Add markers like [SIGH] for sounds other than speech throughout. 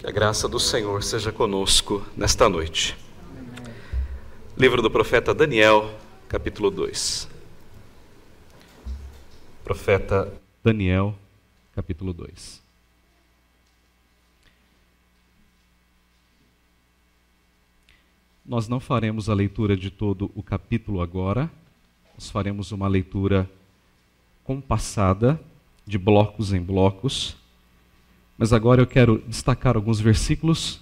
Que a graça do Senhor seja conosco nesta noite. Livro do profeta Daniel, capítulo 2. Profeta Daniel, capítulo 2. Nós não faremos a leitura de todo o capítulo agora, nós faremos uma leitura compassada, de blocos em blocos mas agora eu quero destacar alguns versículos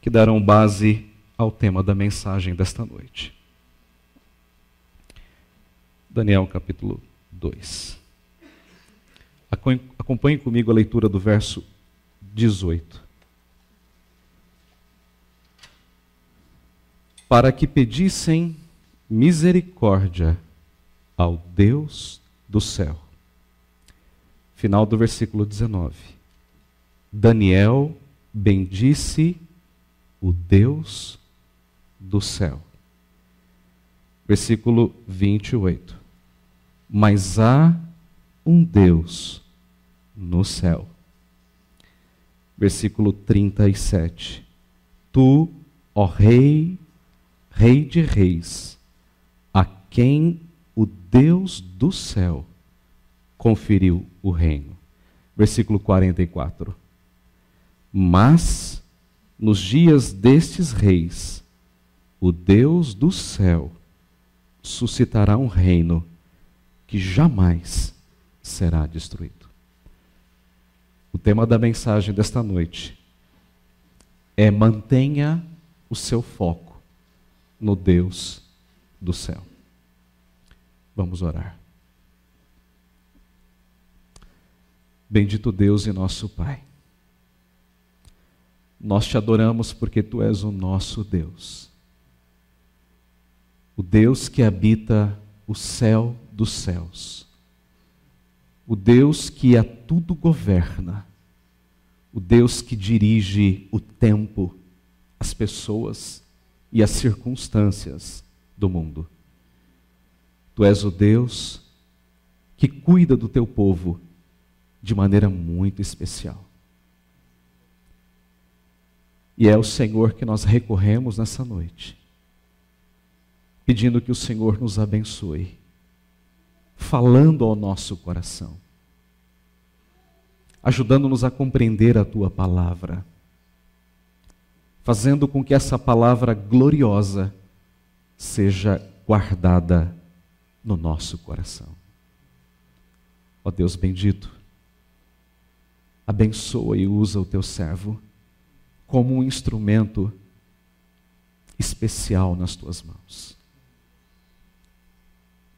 que darão base ao tema da mensagem desta noite. Daniel capítulo 2. Acompanhe comigo a leitura do verso 18. Para que pedissem misericórdia ao Deus do céu final do versículo 19. Daniel bendisse o Deus do céu. Versículo 28. Mas há um Deus no céu. Versículo 37. Tu, ó Rei, Rei de Reis, a quem o Deus do céu conferiu o reino. Versículo 44. Mas, nos dias destes reis, o Deus do céu suscitará um reino que jamais será destruído. O tema da mensagem desta noite é mantenha o seu foco no Deus do céu. Vamos orar. Bendito Deus e nosso Pai. Nós te adoramos porque tu és o nosso Deus. O Deus que habita o céu dos céus. O Deus que a tudo governa. O Deus que dirige o tempo, as pessoas e as circunstâncias do mundo. Tu és o Deus que cuida do teu povo de maneira muito especial. E é o Senhor que nós recorremos nessa noite, pedindo que o Senhor nos abençoe, falando ao nosso coração, ajudando-nos a compreender a tua palavra, fazendo com que essa palavra gloriosa seja guardada no nosso coração. Ó Deus bendito, abençoa e usa o teu servo como um instrumento especial nas tuas mãos.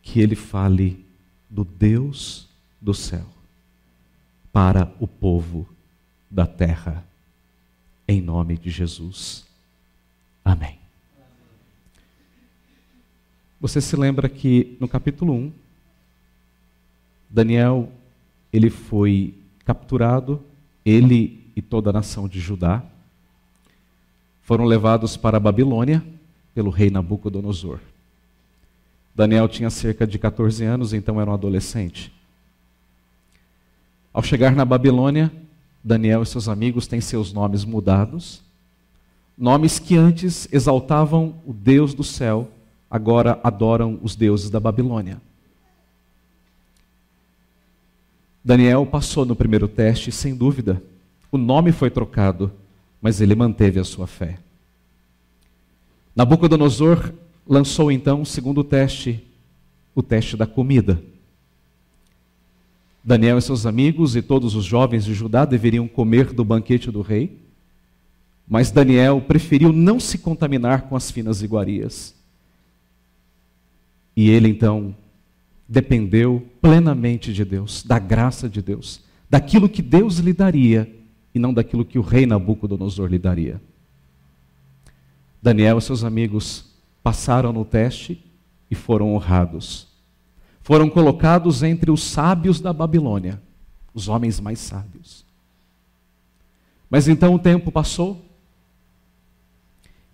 Que ele fale do Deus do céu para o povo da terra, em nome de Jesus. Amém. Você se lembra que no capítulo 1, Daniel ele foi capturado, ele e toda a nação de Judá. Foram levados para a Babilônia pelo rei Nabucodonosor. Daniel tinha cerca de 14 anos, então era um adolescente. Ao chegar na Babilônia, Daniel e seus amigos têm seus nomes mudados. Nomes que antes exaltavam o Deus do céu, agora adoram os deuses da Babilônia. Daniel passou no primeiro teste, sem dúvida. O nome foi trocado, mas ele manteve a sua fé. Nabucodonosor lançou então o segundo teste, o teste da comida. Daniel e seus amigos e todos os jovens de Judá deveriam comer do banquete do rei, mas Daniel preferiu não se contaminar com as finas iguarias. E ele então dependeu plenamente de Deus, da graça de Deus, daquilo que Deus lhe daria e não daquilo que o rei Nabucodonosor lhe daria. Daniel e seus amigos passaram no teste e foram honrados. Foram colocados entre os sábios da Babilônia, os homens mais sábios. Mas então o tempo passou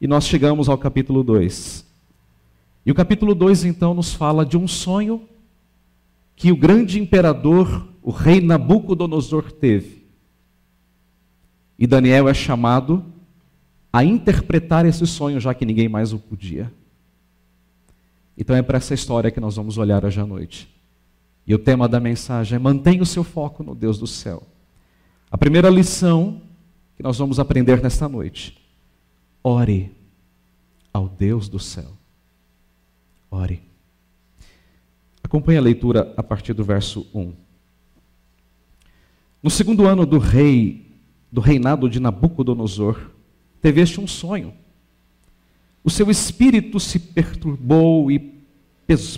e nós chegamos ao capítulo 2. E o capítulo 2 então nos fala de um sonho que o grande imperador, o rei Nabucodonosor, teve. E Daniel é chamado a interpretar esse sonho, já que ninguém mais o podia. Então é para essa história que nós vamos olhar hoje à noite. E o tema da mensagem é mantenha o seu foco no Deus do céu. A primeira lição que nós vamos aprender nesta noite: ore ao Deus do céu. Ore. Acompanhe a leitura a partir do verso 1. No segundo ano do rei, do reinado de Nabucodonosor, teve este um sonho. O seu espírito se perturbou e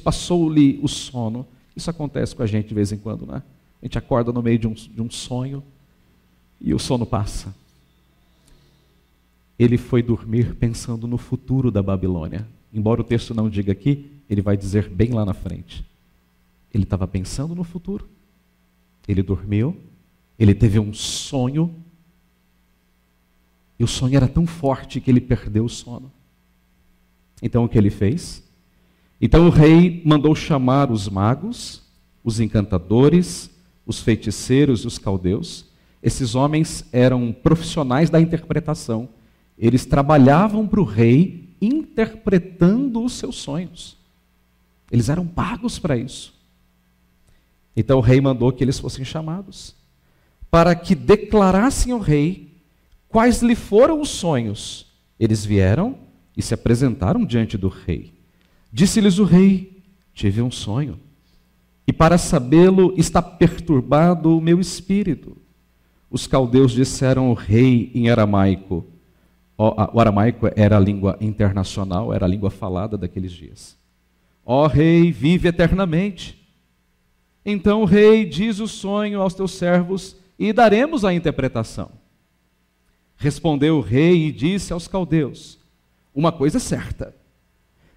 passou-lhe o sono. Isso acontece com a gente de vez em quando, né? A gente acorda no meio de um, de um sonho e o sono passa. Ele foi dormir pensando no futuro da Babilônia. Embora o texto não diga aqui, ele vai dizer bem lá na frente. Ele estava pensando no futuro. Ele dormiu. Ele teve um sonho. E o sonho era tão forte que ele perdeu o sono. Então o que ele fez? Então o rei mandou chamar os magos, os encantadores, os feiticeiros e os caldeus. Esses homens eram profissionais da interpretação. Eles trabalhavam para o rei interpretando os seus sonhos. Eles eram pagos para isso. Então o rei mandou que eles fossem chamados, para que declarassem ao rei quais lhe foram os sonhos. Eles vieram e se apresentaram diante do rei. Disse-lhes o rei: Tive um sonho, e para sabê-lo está perturbado o meu espírito. Os caldeus disseram ao rei em aramaico. O aramaico era a língua internacional, era a língua falada daqueles dias. Ó rei, vive eternamente. Então o rei diz o sonho aos teus servos e daremos a interpretação. Respondeu o rei e disse aos caldeus: Uma coisa é certa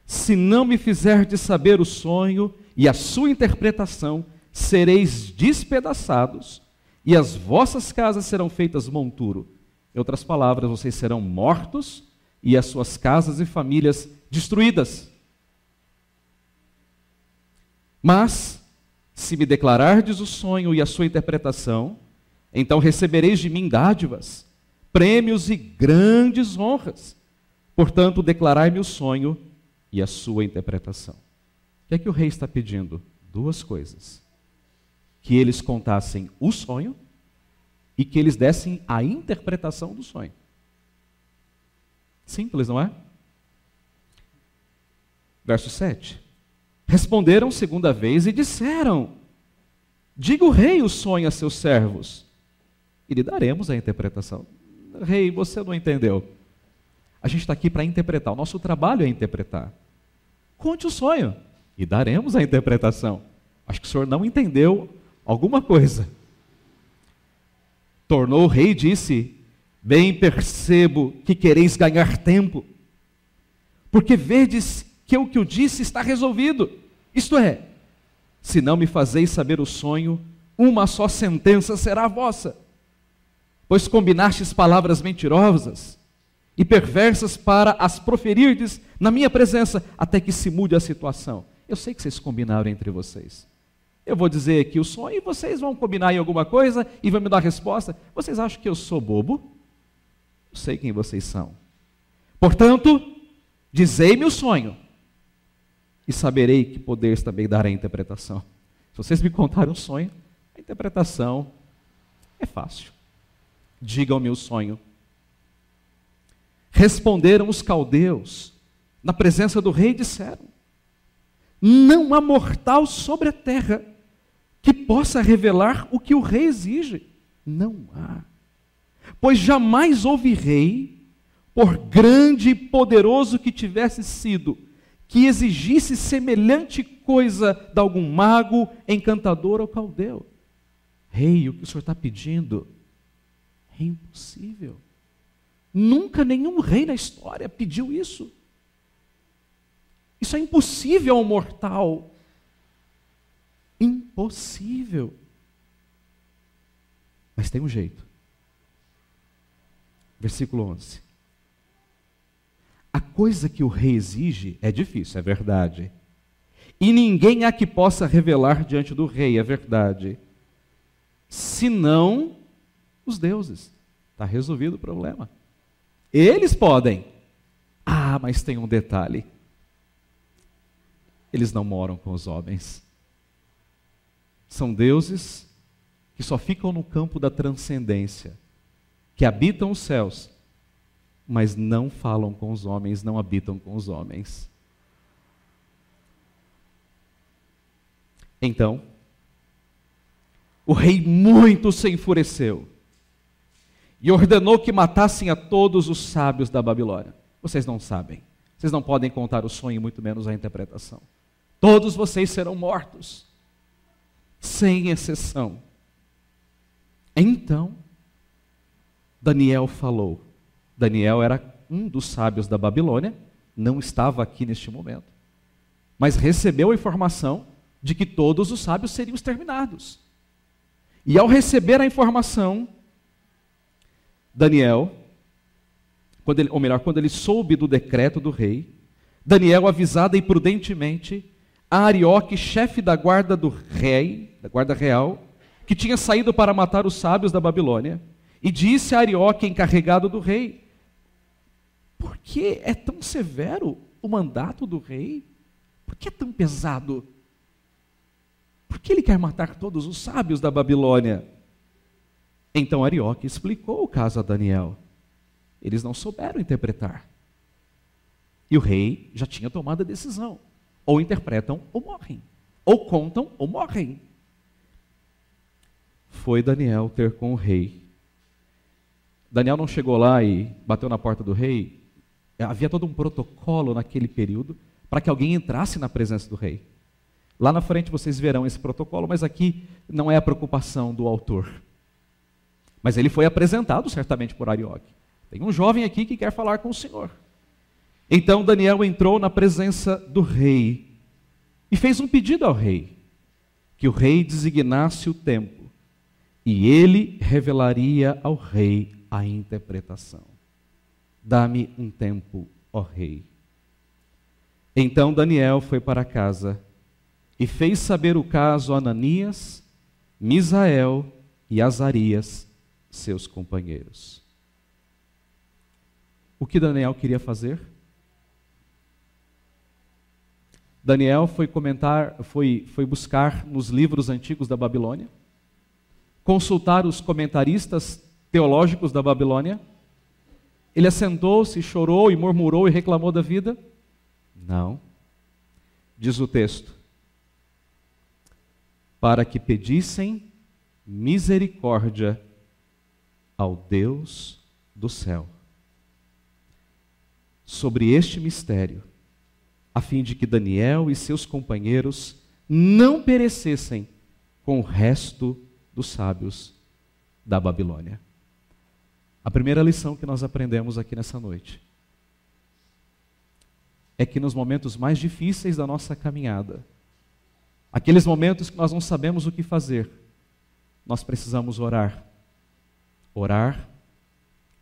se não me fizerdes saber o sonho e a sua interpretação, sereis despedaçados, e as vossas casas serão feitas monturo. Em outras palavras, vocês serão mortos e as suas casas e famílias destruídas. Mas, se me declarardes o sonho e a sua interpretação, então recebereis de mim dádivas, prêmios e grandes honras. Portanto, declarai-me o sonho e a sua interpretação. O que é que o rei está pedindo? Duas coisas: que eles contassem o sonho e que eles dessem a interpretação do sonho. Simples, não é? Verso 7. Responderam segunda vez e disseram: Diga o rei o sonho a seus servos, e lhe daremos a interpretação. Rei, você não entendeu. A gente está aqui para interpretar. O nosso trabalho é interpretar. Conte o sonho e daremos a interpretação. Acho que o senhor não entendeu alguma coisa. Tornou o rei e disse: Bem percebo que quereis ganhar tempo, porque vedes que o que eu disse está resolvido. Isto é, se não me fazeis saber o sonho, uma só sentença será vossa. Pois combinastes palavras mentirosas e perversas para as proferirdes na minha presença, até que se mude a situação. Eu sei que vocês combinaram entre vocês. Eu vou dizer aqui o sonho e vocês vão combinar em alguma coisa e vão me dar a resposta. Vocês acham que eu sou bobo? Eu sei quem vocês são. Portanto, dizei-me o sonho e saberei que poderes também dar a interpretação. Se vocês me contarem um sonho, a interpretação é fácil. Digam-me o sonho Responderam os caldeus, na presença do rei, disseram: Não há mortal sobre a terra que possa revelar o que o rei exige. Não há. Pois jamais houve rei, por grande e poderoso que tivesse sido, que exigisse semelhante coisa de algum mago, encantador ou caldeu. Rei, o que o senhor está pedindo é impossível. Nunca nenhum rei na história pediu isso. Isso é impossível ao mortal. Impossível. Mas tem um jeito. Versículo 11. A coisa que o rei exige é difícil, é verdade. E ninguém há que possa revelar diante do rei, é verdade. Senão os deuses. Está resolvido o problema. Eles podem. Ah, mas tem um detalhe. Eles não moram com os homens. São deuses que só ficam no campo da transcendência, que habitam os céus, mas não falam com os homens, não habitam com os homens. Então, o rei muito se enfureceu e ordenou que matassem a todos os sábios da Babilônia. Vocês não sabem, vocês não podem contar o sonho, muito menos a interpretação. Todos vocês serão mortos, sem exceção. Então, Daniel falou. Daniel era um dos sábios da Babilônia, não estava aqui neste momento, mas recebeu a informação de que todos os sábios seriam exterminados. E ao receber a informação, Daniel, quando ele, ou melhor, quando ele soube do decreto do rei, Daniel, avisada imprudentemente, a Arioque, chefe da guarda do rei, da guarda real, que tinha saído para matar os sábios da Babilônia, e disse a Arioque, encarregado do rei: Por que é tão severo o mandato do rei? Por que é tão pesado? Por que ele quer matar todos os sábios da Babilônia? Então Arioque explicou o caso a Daniel. Eles não souberam interpretar. E o rei já tinha tomado a decisão. Ou interpretam ou morrem. Ou contam ou morrem. Foi Daniel ter com o rei. Daniel não chegou lá e bateu na porta do rei. Havia todo um protocolo naquele período para que alguém entrasse na presença do rei. Lá na frente vocês verão esse protocolo, mas aqui não é a preocupação do autor. Mas ele foi apresentado certamente por Arioque. Tem um jovem aqui que quer falar com o Senhor. Então Daniel entrou na presença do rei e fez um pedido ao rei: que o rei designasse o tempo e ele revelaria ao rei a interpretação. Dá-me um tempo, ó rei. Então Daniel foi para casa e fez saber o caso a Ananias, Misael e Azarias, seus companheiros. O que Daniel queria fazer? Daniel foi comentar, foi, foi buscar nos livros antigos da Babilônia, consultar os comentaristas teológicos da Babilônia. Ele assentou-se, chorou e murmurou e reclamou da vida? Não. Diz o texto: para que pedissem misericórdia ao Deus do céu sobre este mistério, a fim de que Daniel e seus companheiros não perecessem com o resto dos sábios da Babilônia. A primeira lição que nós aprendemos aqui nessa noite é que nos momentos mais difíceis da nossa caminhada, Aqueles momentos que nós não sabemos o que fazer, nós precisamos orar. Orar,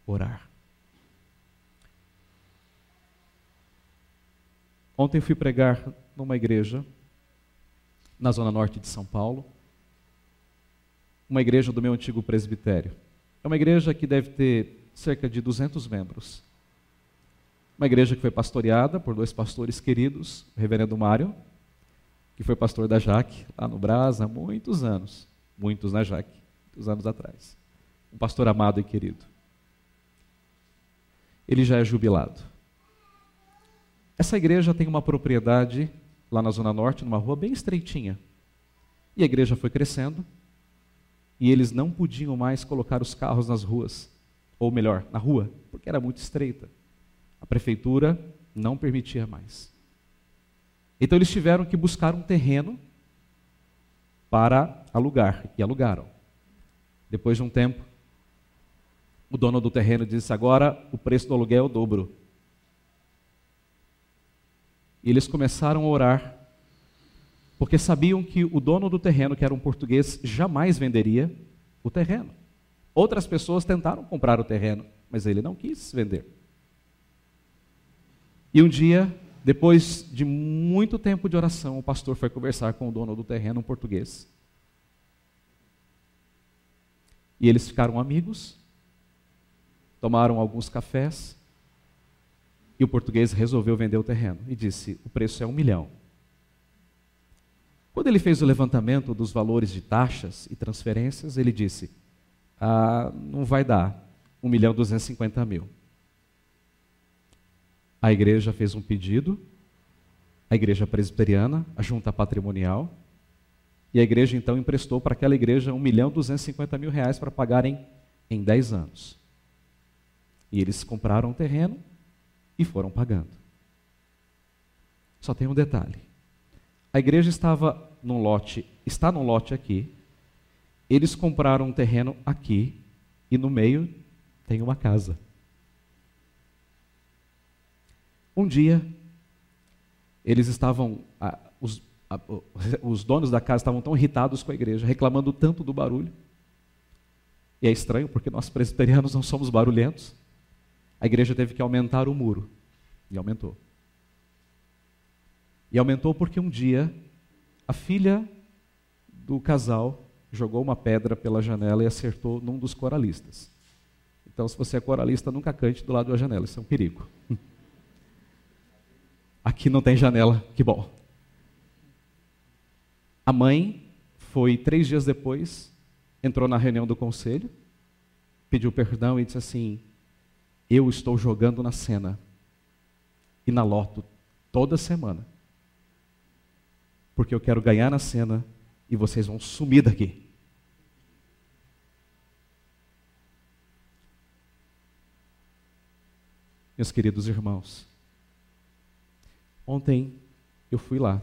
orar. Ontem fui pregar numa igreja na zona norte de São Paulo, uma igreja do meu antigo presbitério. É uma igreja que deve ter cerca de 200 membros. Uma igreja que foi pastoreada por dois pastores queridos, o reverendo Mário que foi pastor da Jaque, lá no Brás, há muitos anos. Muitos na Jaque, muitos anos atrás. Um pastor amado e querido. Ele já é jubilado. Essa igreja tem uma propriedade lá na Zona Norte, numa rua bem estreitinha. E a igreja foi crescendo, e eles não podiam mais colocar os carros nas ruas, ou melhor, na rua, porque era muito estreita. A prefeitura não permitia mais. Então eles tiveram que buscar um terreno para alugar, e alugaram. Depois de um tempo, o dono do terreno disse: agora o preço do aluguel é o dobro. E eles começaram a orar, porque sabiam que o dono do terreno, que era um português, jamais venderia o terreno. Outras pessoas tentaram comprar o terreno, mas ele não quis vender. E um dia depois de muito tempo de oração, o pastor foi conversar com o dono do terreno, um português. E eles ficaram amigos. tomaram alguns cafés e o português resolveu vender o terreno e disse: o preço é um milhão. Quando ele fez o levantamento dos valores de taxas e transferências, ele disse: ah, não vai dar um milhão duzentos e cinquenta mil. A igreja fez um pedido, a igreja presbiteriana, a junta patrimonial, e a igreja então emprestou para aquela igreja um milhão duzentos e cinquenta mil reais para pagarem em dez anos. E eles compraram o terreno e foram pagando. Só tem um detalhe. A igreja estava num lote, está num lote aqui. Eles compraram um terreno aqui e no meio tem uma casa. Um dia, eles estavam, os, [LAUGHS] os donos da casa estavam tão irritados com a igreja, reclamando tanto do barulho. E é estranho porque nós presbiterianos não somos barulhentos. A igreja teve que aumentar o muro. E aumentou. E aumentou porque um dia a filha do casal jogou uma pedra pela janela e acertou num dos coralistas. Então, se você é coralista, nunca cante do lado da janela, isso é um perigo. [LAUGHS] Aqui não tem janela, que bom. A mãe foi três dias depois, entrou na reunião do conselho, pediu perdão e disse assim: Eu estou jogando na cena e na loto toda semana porque eu quero ganhar na cena e vocês vão sumir daqui. Meus queridos irmãos, ontem eu fui lá,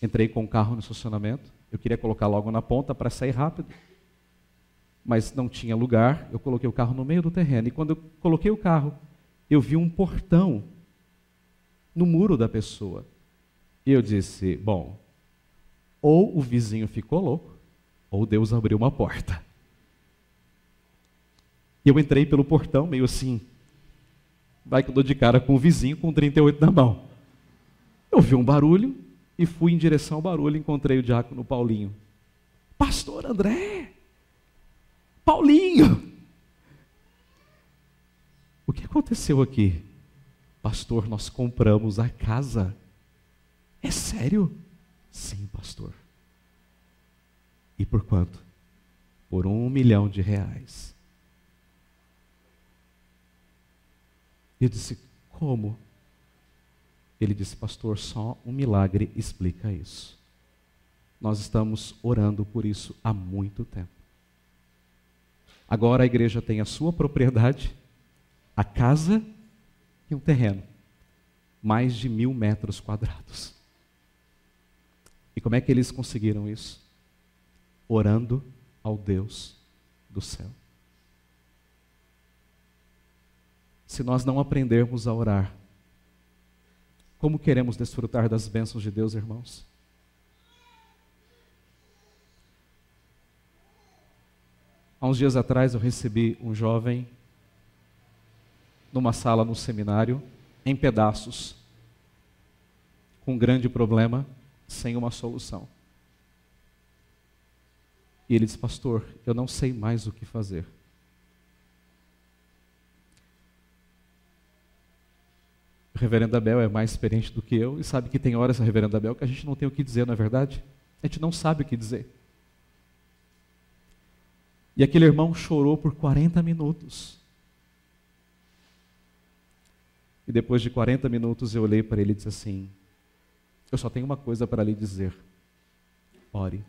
entrei com o carro no estacionamento, eu queria colocar logo na ponta para sair rápido, mas não tinha lugar, eu coloquei o carro no meio do terreno, e quando eu coloquei o carro, eu vi um portão no muro da pessoa. E eu disse: bom, ou o vizinho ficou louco, ou Deus abriu uma porta. E eu entrei pelo portão, meio assim, vai que eu dou de cara com o vizinho com 38 na mão. Eu vi um barulho e fui em direção ao barulho, encontrei o diácono Paulinho. Pastor André! Paulinho! O que aconteceu aqui? Pastor, nós compramos a casa. É sério? Sim, pastor. E por quanto? Por um milhão de reais. Eu disse, como? Ele disse, pastor, só um milagre explica isso. Nós estamos orando por isso há muito tempo. Agora a igreja tem a sua propriedade, a casa e um terreno. Mais de mil metros quadrados. E como é que eles conseguiram isso? Orando ao Deus do céu. Se nós não aprendermos a orar, como queremos desfrutar das bênçãos de Deus, irmãos? Há uns dias atrás eu recebi um jovem numa sala no seminário, em pedaços, com um grande problema sem uma solução. E ele disse, pastor, eu não sei mais o que fazer. O reverendo Abel é mais experiente do que eu e sabe que tem horas, reverendo Abel, que a gente não tem o que dizer, não é verdade? A gente não sabe o que dizer. E aquele irmão chorou por 40 minutos. E depois de 40 minutos eu olhei para ele e disse assim: eu só tenho uma coisa para lhe dizer. Ore.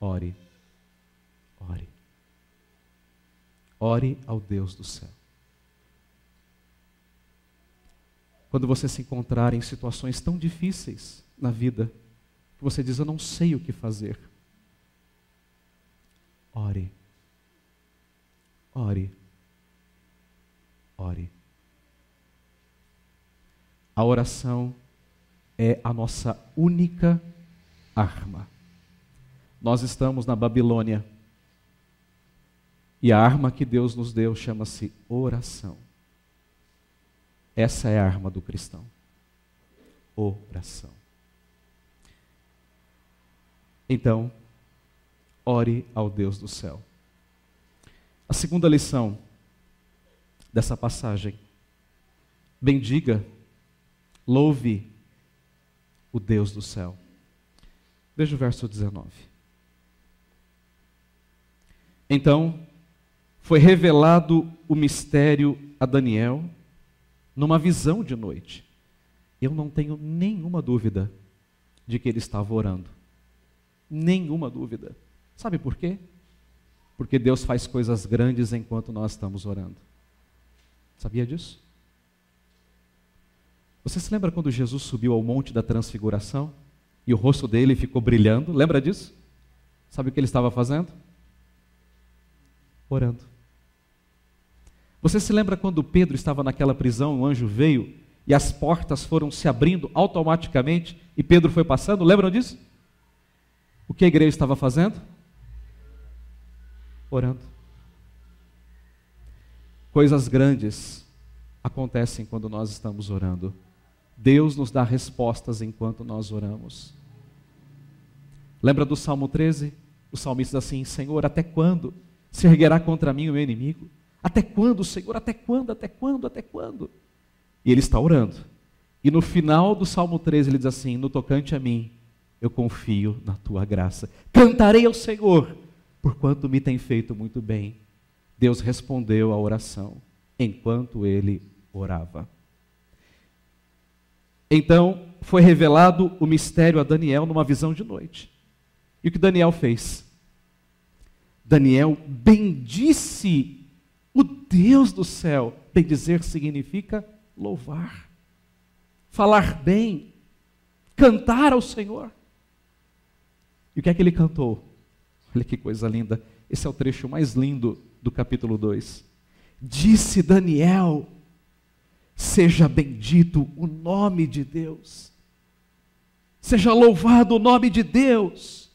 Ore. Ore. Ore ao Deus do céu. Quando você se encontrar em situações tão difíceis na vida, que você diz, eu não sei o que fazer. Ore. Ore. Ore. A oração é a nossa única arma. Nós estamos na Babilônia. E a arma que Deus nos deu chama-se oração. Essa é a arma do cristão. Oração. Então, ore ao Deus do céu. A segunda lição dessa passagem. Bendiga, louve o Deus do céu. Veja o verso 19. Então, foi revelado o mistério a Daniel numa visão de noite. Eu não tenho nenhuma dúvida de que ele estava orando. Nenhuma dúvida. Sabe por quê? Porque Deus faz coisas grandes enquanto nós estamos orando. Sabia disso? Você se lembra quando Jesus subiu ao monte da transfiguração e o rosto dele ficou brilhando? Lembra disso? Sabe o que ele estava fazendo? Orando. Você se lembra quando Pedro estava naquela prisão, o anjo veio e as portas foram se abrindo automaticamente e Pedro foi passando? Lembram disso? O que a igreja estava fazendo? Orando. Coisas grandes acontecem quando nós estamos orando. Deus nos dá respostas enquanto nós oramos. Lembra do Salmo 13? O salmista diz assim: Senhor, até quando se erguerá contra mim o meu inimigo? Até quando, Senhor? Até quando? Até quando? Até quando? E ele está orando. E no final do Salmo 13 ele diz assim: No tocante a mim, eu confio na tua graça. Cantarei ao Senhor, porquanto me tem feito muito bem. Deus respondeu à oração enquanto ele orava. Então foi revelado o mistério a Daniel numa visão de noite. E o que Daniel fez? Daniel bendisse o Deus do céu. Bendizer significa louvar, falar bem, cantar ao Senhor. E o que é que ele cantou? Olha que coisa linda. Esse é o trecho mais lindo do capítulo 2. Disse Daniel: Seja bendito o nome de Deus. Seja louvado o nome de Deus.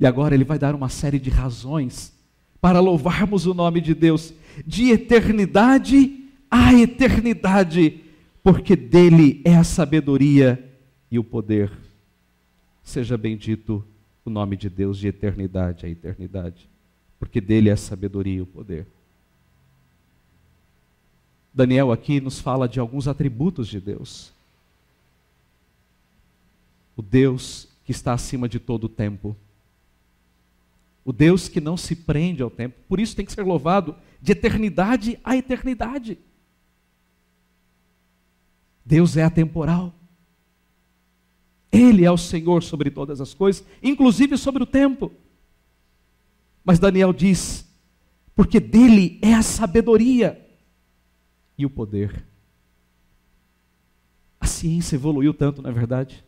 E agora ele vai dar uma série de razões para louvarmos o nome de Deus, de eternidade a eternidade, porque dele é a sabedoria e o poder. Seja bendito o nome de Deus de eternidade a eternidade, porque dele é a sabedoria e o poder. Daniel aqui nos fala de alguns atributos de Deus. O Deus que está acima de todo o tempo. O Deus que não se prende ao tempo. Por isso tem que ser louvado de eternidade a eternidade. Deus é atemporal. Ele é o Senhor sobre todas as coisas, inclusive sobre o tempo. Mas Daniel diz: porque dele é a sabedoria e o poder. A ciência evoluiu tanto, não é verdade?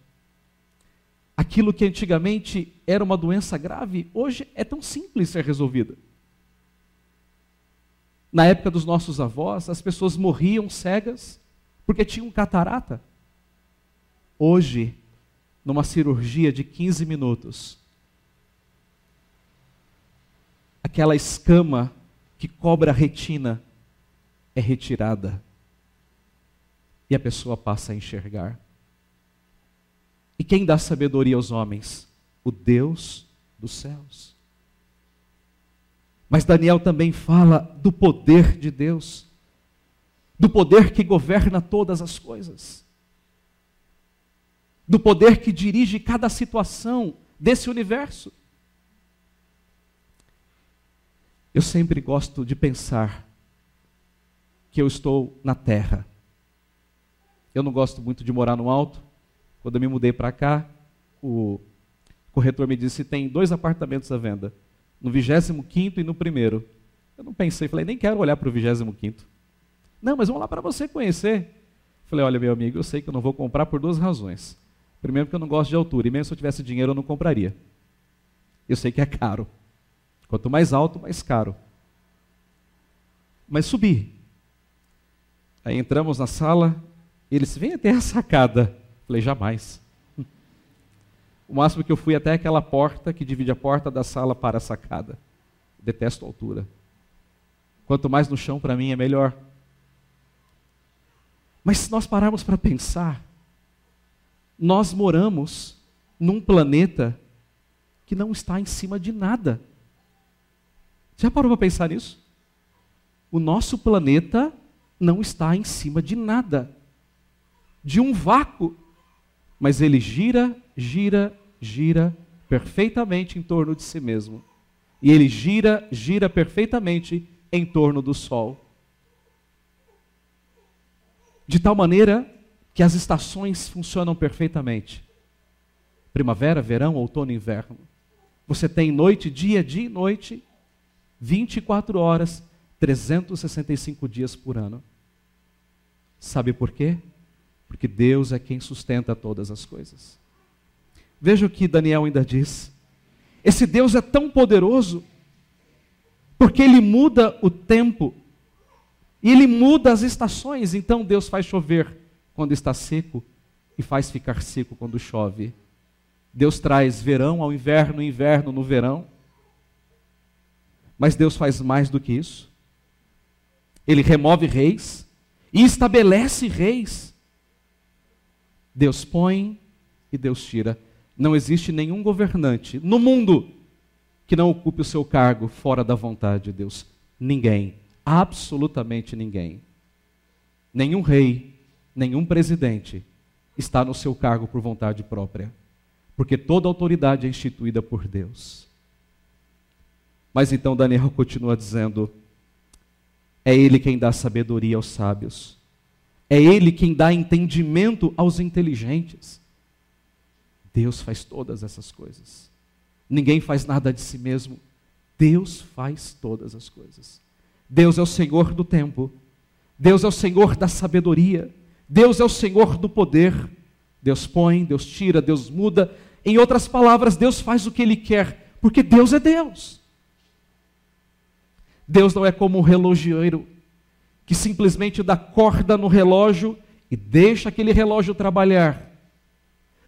Aquilo que antigamente era uma doença grave, hoje é tão simples ser resolvida. Na época dos nossos avós, as pessoas morriam cegas porque tinham catarata. Hoje, numa cirurgia de 15 minutos, aquela escama que cobre a retina é retirada e a pessoa passa a enxergar. E quem dá sabedoria aos homens? O Deus dos céus. Mas Daniel também fala do poder de Deus, do poder que governa todas as coisas, do poder que dirige cada situação desse universo. Eu sempre gosto de pensar que eu estou na terra. Eu não gosto muito de morar no alto. Quando eu me mudei para cá, o corretor me disse: tem dois apartamentos à venda, no 25 e no primeiro. Eu não pensei, falei, nem quero olhar para o 25. Não, mas vamos lá para você conhecer. Falei, olha, meu amigo, eu sei que eu não vou comprar por duas razões. Primeiro, porque eu não gosto de altura, e mesmo se eu tivesse dinheiro, eu não compraria. Eu sei que é caro. Quanto mais alto, mais caro. Mas subi. Aí entramos na sala, e eles vêm até a sacada. Falei, jamais. O máximo que eu fui até aquela porta que divide a porta da sala para a sacada. Detesto a altura. Quanto mais no chão, para mim, é melhor. Mas se nós pararmos para pensar, nós moramos num planeta que não está em cima de nada. Já parou para pensar nisso? o nosso planeta não está em cima de nada, de um vácuo, mas ele gira, gira, gira perfeitamente em torno de si mesmo. E ele gira, gira perfeitamente em torno do Sol. De tal maneira que as estações funcionam perfeitamente. Primavera, verão, outono, inverno. Você tem noite, dia, dia e noite, 24 horas, 365 dias por ano. Sabe por quê? Porque Deus é quem sustenta todas as coisas. Veja o que Daniel ainda diz. Esse Deus é tão poderoso porque ele muda o tempo e ele muda as estações. Então Deus faz chover quando está seco e faz ficar seco quando chove. Deus traz verão ao inverno, inverno no verão. Mas Deus faz mais do que isso. Ele remove reis e estabelece reis. Deus põe e Deus tira. Não existe nenhum governante no mundo que não ocupe o seu cargo fora da vontade de Deus. Ninguém, absolutamente ninguém. Nenhum rei, nenhum presidente está no seu cargo por vontade própria, porque toda autoridade é instituída por Deus. Mas então Daniel continua dizendo: é Ele quem dá sabedoria aos sábios, é Ele quem dá entendimento aos inteligentes. Deus faz todas essas coisas. Ninguém faz nada de si mesmo. Deus faz todas as coisas. Deus é o Senhor do tempo. Deus é o Senhor da sabedoria. Deus é o Senhor do poder. Deus põe, Deus tira, Deus muda. Em outras palavras, Deus faz o que Ele quer, porque Deus é Deus. Deus não é como um relojoeiro que simplesmente dá corda no relógio e deixa aquele relógio trabalhar.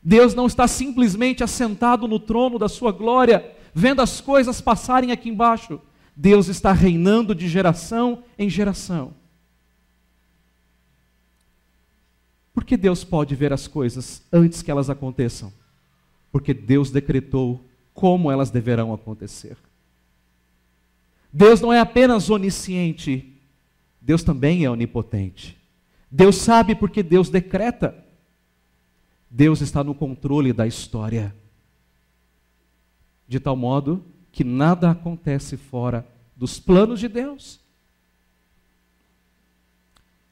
Deus não está simplesmente assentado no trono da sua glória, vendo as coisas passarem aqui embaixo. Deus está reinando de geração em geração. Por que Deus pode ver as coisas antes que elas aconteçam? Porque Deus decretou como elas deverão acontecer. Deus não é apenas onisciente, Deus também é onipotente. Deus sabe porque Deus decreta. Deus está no controle da história. De tal modo que nada acontece fora dos planos de Deus.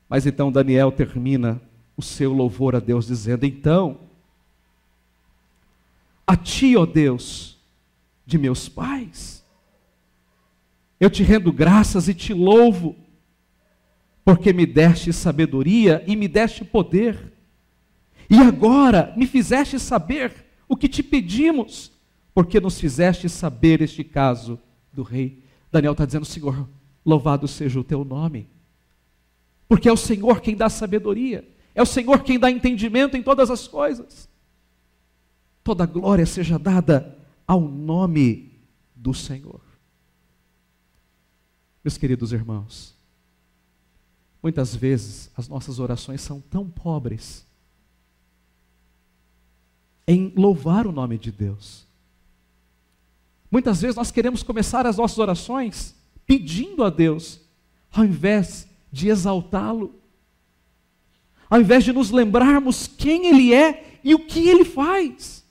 Mas então Daniel termina o seu louvor a Deus dizendo: Então, a ti, ó Deus, de meus pais, eu te rendo graças e te louvo, porque me deste sabedoria e me deste poder e agora me fizeste saber o que te pedimos, porque nos fizeste saber este caso do rei. Daniel está dizendo: Senhor, louvado seja o teu nome, porque é o Senhor quem dá sabedoria, é o Senhor quem dá entendimento em todas as coisas. Toda glória seja dada ao nome do Senhor. Meus queridos irmãos, muitas vezes as nossas orações são tão pobres em louvar o nome de Deus. Muitas vezes nós queremos começar as nossas orações pedindo a Deus, ao invés de exaltá-lo, ao invés de nos lembrarmos quem Ele é e o que Ele faz.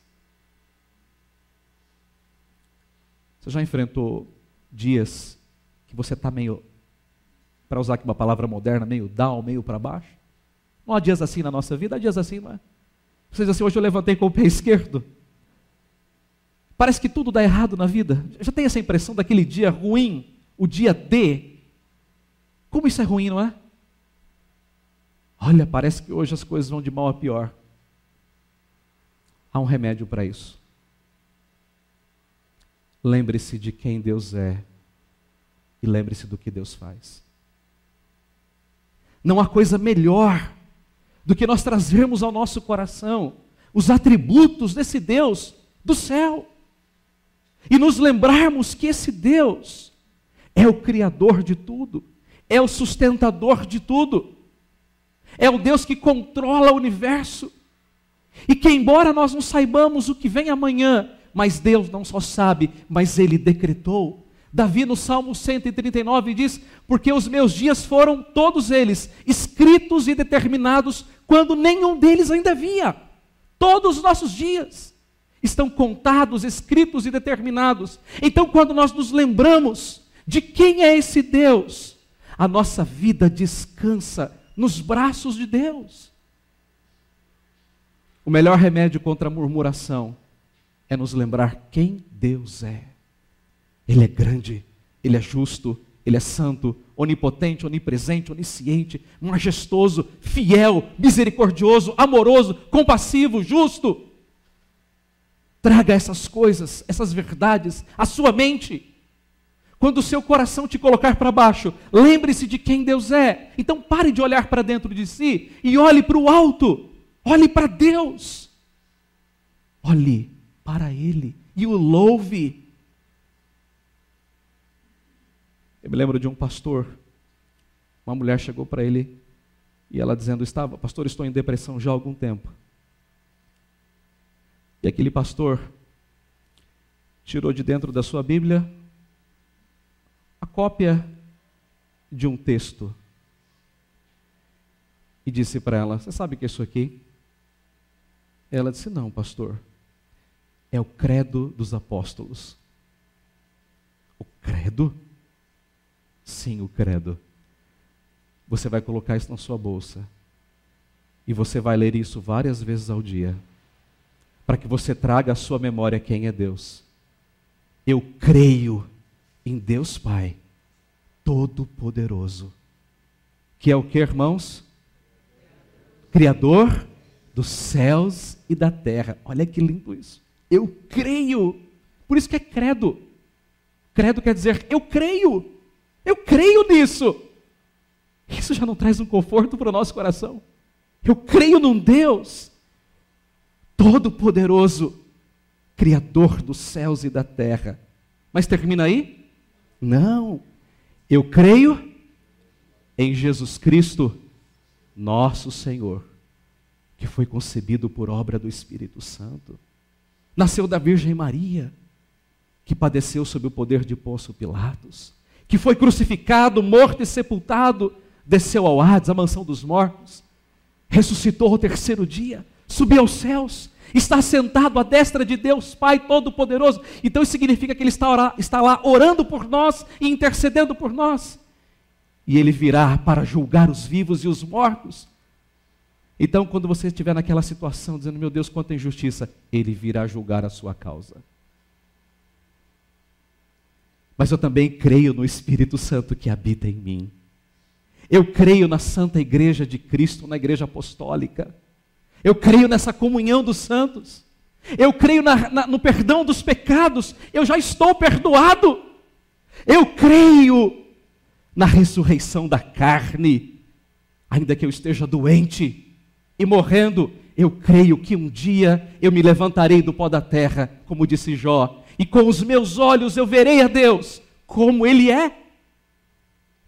Você já enfrentou dias que você está meio, para usar aqui uma palavra moderna, meio down, meio para baixo? Não há dias assim na nossa vida, há dias assim, não é? Você diz assim, hoje eu levantei com o pé [LAUGHS] esquerdo. Parece que tudo dá errado na vida. Já tem essa impressão daquele dia ruim, o dia D. Como isso é ruim, não é? Olha, parece que hoje as coisas vão de mal a pior. Há um remédio para isso. Lembre-se de quem Deus é e lembre-se do que Deus faz. Não há coisa melhor do que nós trazermos ao nosso coração os atributos desse Deus do céu. E nos lembrarmos que esse Deus é o Criador de tudo, é o sustentador de tudo, é o Deus que controla o universo. E que, embora nós não saibamos o que vem amanhã, mas Deus não só sabe, mas Ele decretou. Davi, no Salmo 139, diz: Porque os meus dias foram todos eles escritos e determinados, quando nenhum deles ainda havia. Todos os nossos dias estão contados, escritos e determinados. Então, quando nós nos lembramos de quem é esse Deus, a nossa vida descansa nos braços de Deus. O melhor remédio contra a murmuração é nos lembrar quem Deus é. Ele é grande, ele é justo, ele é santo, onipotente, onipresente, onisciente, majestoso, fiel, misericordioso, amoroso, compassivo, justo. Traga essas coisas, essas verdades à sua mente. Quando o seu coração te colocar para baixo, lembre-se de quem Deus é. Então pare de olhar para dentro de si e olhe para o alto. Olhe para Deus. Olhe para Ele e o louve. Eu me lembro de um pastor, uma mulher chegou para ele e ela dizendo: "Estava, pastor, estou em depressão já há algum tempo". E aquele pastor tirou de dentro da sua Bíblia a cópia de um texto e disse para ela: Você sabe o que é isso aqui? Ela disse: Não, pastor. É o credo dos apóstolos. O credo? Sim, o credo. Você vai colocar isso na sua bolsa. E você vai ler isso várias vezes ao dia. Para que você traga à sua memória quem é Deus. Eu creio em Deus Pai, Todo-Poderoso. Que é o que, irmãos? Criador dos céus e da terra. Olha que lindo isso. Eu creio. Por isso que é credo. Credo quer dizer eu creio. Eu creio nisso. Isso já não traz um conforto para o nosso coração. Eu creio num Deus todo-poderoso, criador dos céus e da terra. Mas termina aí? Não. Eu creio em Jesus Cristo, nosso Senhor, que foi concebido por obra do Espírito Santo. Nasceu da Virgem Maria, que padeceu sob o poder de Pôncio Pilatos que foi crucificado, morto e sepultado, desceu ao Hades, a mansão dos mortos, ressuscitou ao terceiro dia, subiu aos céus, está sentado à destra de Deus Pai Todo-Poderoso. Então isso significa que Ele está, está lá orando por nós e intercedendo por nós. E Ele virá para julgar os vivos e os mortos. Então, quando você estiver naquela situação, dizendo, meu Deus, quanta injustiça, Ele virá julgar a sua causa mas eu também creio no Espírito Santo que habita em mim. Eu creio na Santa Igreja de Cristo, na Igreja Apostólica. Eu creio nessa comunhão dos santos. Eu creio na, na, no perdão dos pecados. Eu já estou perdoado. Eu creio na ressurreição da carne. Ainda que eu esteja doente e morrendo, eu creio que um dia eu me levantarei do pó da terra, como disse Jó, e com os meus olhos eu verei a Deus como Ele é.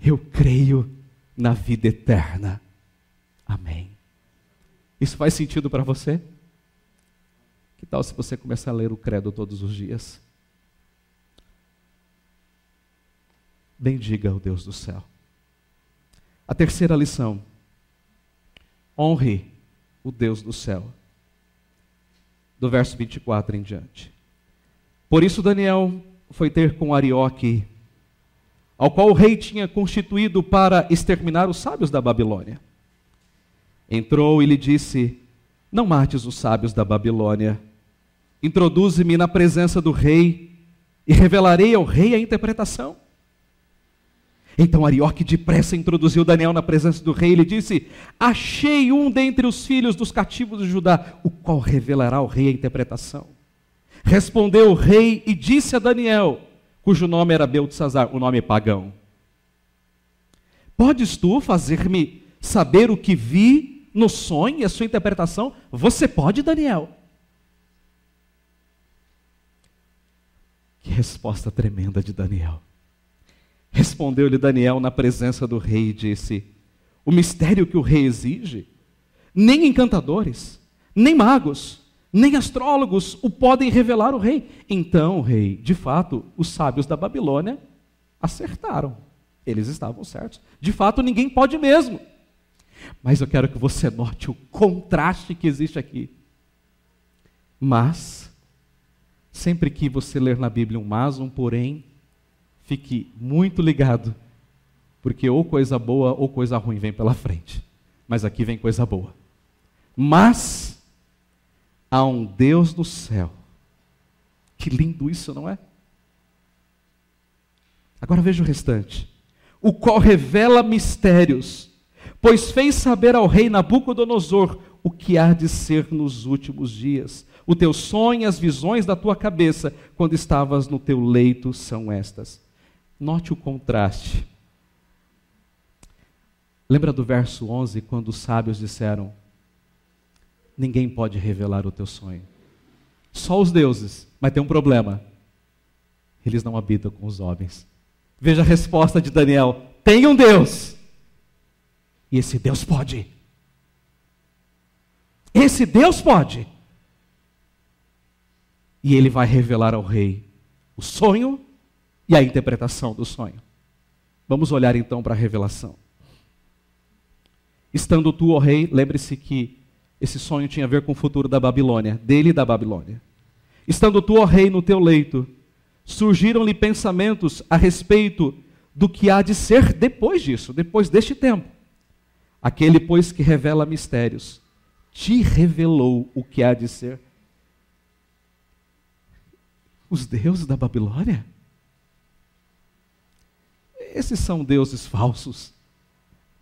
Eu creio na vida eterna. Amém. Isso faz sentido para você? Que tal se você começar a ler o credo todos os dias? Bendiga o Deus do céu. A terceira lição: honre o Deus do céu. Do verso 24 em diante. Por isso Daniel foi ter com Arioque, ao qual o rei tinha constituído para exterminar os sábios da Babilônia. Entrou e lhe disse: Não mates os sábios da Babilônia. Introduze-me na presença do rei e revelarei ao rei a interpretação. Então Arioque depressa introduziu Daniel na presença do rei e lhe disse: Achei um dentre os filhos dos cativos de Judá, o qual revelará ao rei a interpretação. Respondeu o rei e disse a Daniel, cujo nome era Beltesazar, o nome pagão: Podes tu fazer-me saber o que vi no sonho e a sua interpretação? Você pode, Daniel. Que resposta tremenda de Daniel. Respondeu-lhe Daniel na presença do rei e disse: O mistério que o rei exige, nem encantadores, nem magos, nem astrólogos o podem revelar o rei. Então, rei, de fato, os sábios da Babilônia acertaram. Eles estavam certos. De fato, ninguém pode mesmo. Mas eu quero que você note o contraste que existe aqui. Mas, sempre que você ler na Bíblia um mas, um porém, fique muito ligado, porque ou coisa boa ou coisa ruim vem pela frente. Mas aqui vem coisa boa. Mas, há um Deus no céu. Que lindo isso, não é? Agora veja o restante. O qual revela mistérios, pois fez saber ao rei Nabucodonosor o que há de ser nos últimos dias. O teu sonho as visões da tua cabeça, quando estavas no teu leito, são estas. Note o contraste. Lembra do verso 11, quando os sábios disseram: Ninguém pode revelar o teu sonho. Só os deuses. Mas tem um problema. Eles não habitam com os homens. Veja a resposta de Daniel: tem um Deus. E esse Deus pode. Esse Deus pode. E ele vai revelar ao rei o sonho e a interpretação do sonho. Vamos olhar então para a revelação. Estando tu, ó rei, lembre-se que esse sonho tinha a ver com o futuro da Babilônia, dele e da Babilônia. Estando tu, ó rei, no teu leito, surgiram-lhe pensamentos a respeito do que há de ser depois disso, depois deste tempo. Aquele, pois, que revela mistérios, te revelou o que há de ser. Os deuses da Babilônia? Esses são deuses falsos.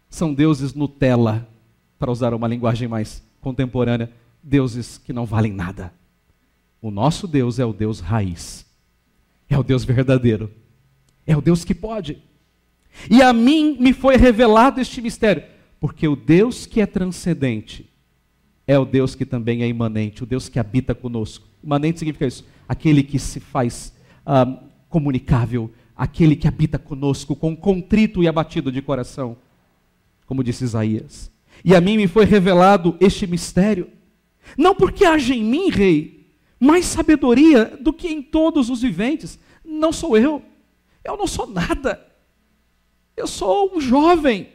São deuses Nutella, para usar uma linguagem mais contemporânea, deuses que não valem nada. O nosso Deus é o Deus raiz. É o Deus verdadeiro. É o Deus que pode. E a mim me foi revelado este mistério, porque o Deus que é transcendente é o Deus que também é imanente, o Deus que habita conosco. Imanente significa isso, aquele que se faz ah, comunicável, aquele que habita conosco com contrito e abatido de coração, como disse Isaías. E a mim me foi revelado este mistério, não porque haja em mim, rei, mais sabedoria do que em todos os viventes. Não sou eu. Eu não sou nada. Eu sou um jovem.